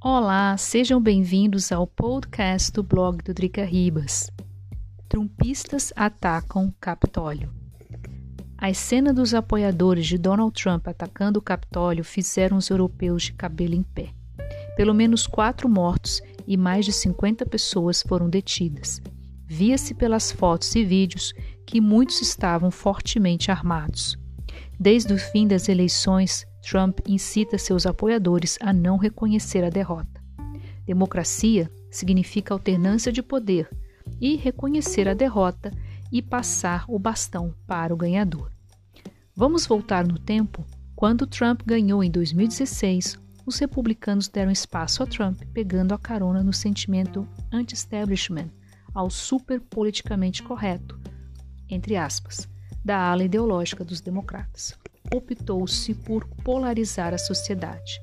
Olá, sejam bem-vindos ao podcast do blog do Drica Ribas. Trumpistas atacam Capitólio. A cena dos apoiadores de Donald Trump atacando o Capitólio fizeram os europeus de cabelo em pé. Pelo menos quatro mortos e mais de 50 pessoas foram detidas. Via-se pelas fotos e vídeos que muitos estavam fortemente armados. Desde o fim das eleições, Trump incita seus apoiadores a não reconhecer a derrota. Democracia significa alternância de poder e reconhecer a derrota e passar o bastão para o ganhador. Vamos voltar no tempo? Quando Trump ganhou em 2016, os republicanos deram espaço a Trump, pegando a carona no sentimento anti-establishment, ao super politicamente correto, entre aspas, da ala ideológica dos democratas optou-se por polarizar a sociedade.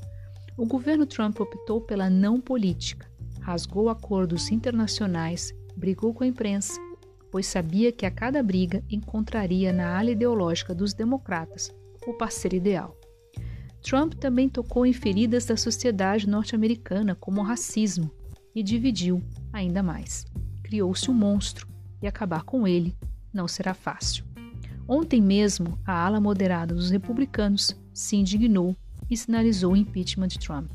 O governo Trump optou pela não política, rasgou acordos internacionais, brigou com a imprensa, pois sabia que a cada briga encontraria na ala ideológica dos democratas o parceiro ideal. Trump também tocou em feridas da sociedade norte-americana, como o racismo, e dividiu ainda mais. Criou-se um monstro e acabar com ele não será fácil. Ontem mesmo, a ala moderada dos republicanos se indignou e sinalizou o impeachment de Trump.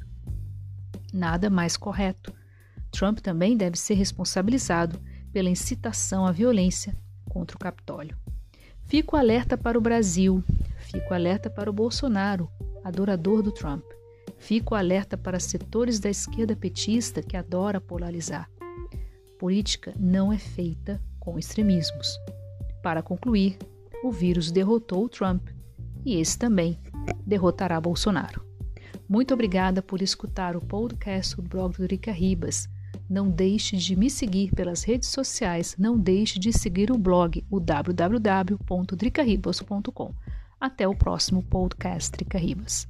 Nada mais correto. Trump também deve ser responsabilizado pela incitação à violência contra o Capitólio. Fico alerta para o Brasil, fico alerta para o Bolsonaro, adorador do Trump. Fico alerta para setores da esquerda petista que adora polarizar. Política não é feita com extremismos. Para concluir, o vírus derrotou Trump e esse também derrotará Bolsonaro. Muito obrigada por escutar o podcast do blog do Rica Ribas. Não deixe de me seguir pelas redes sociais, não deixe de seguir o blog, o www.dricaribas.com. Até o próximo podcast Drica Ribas.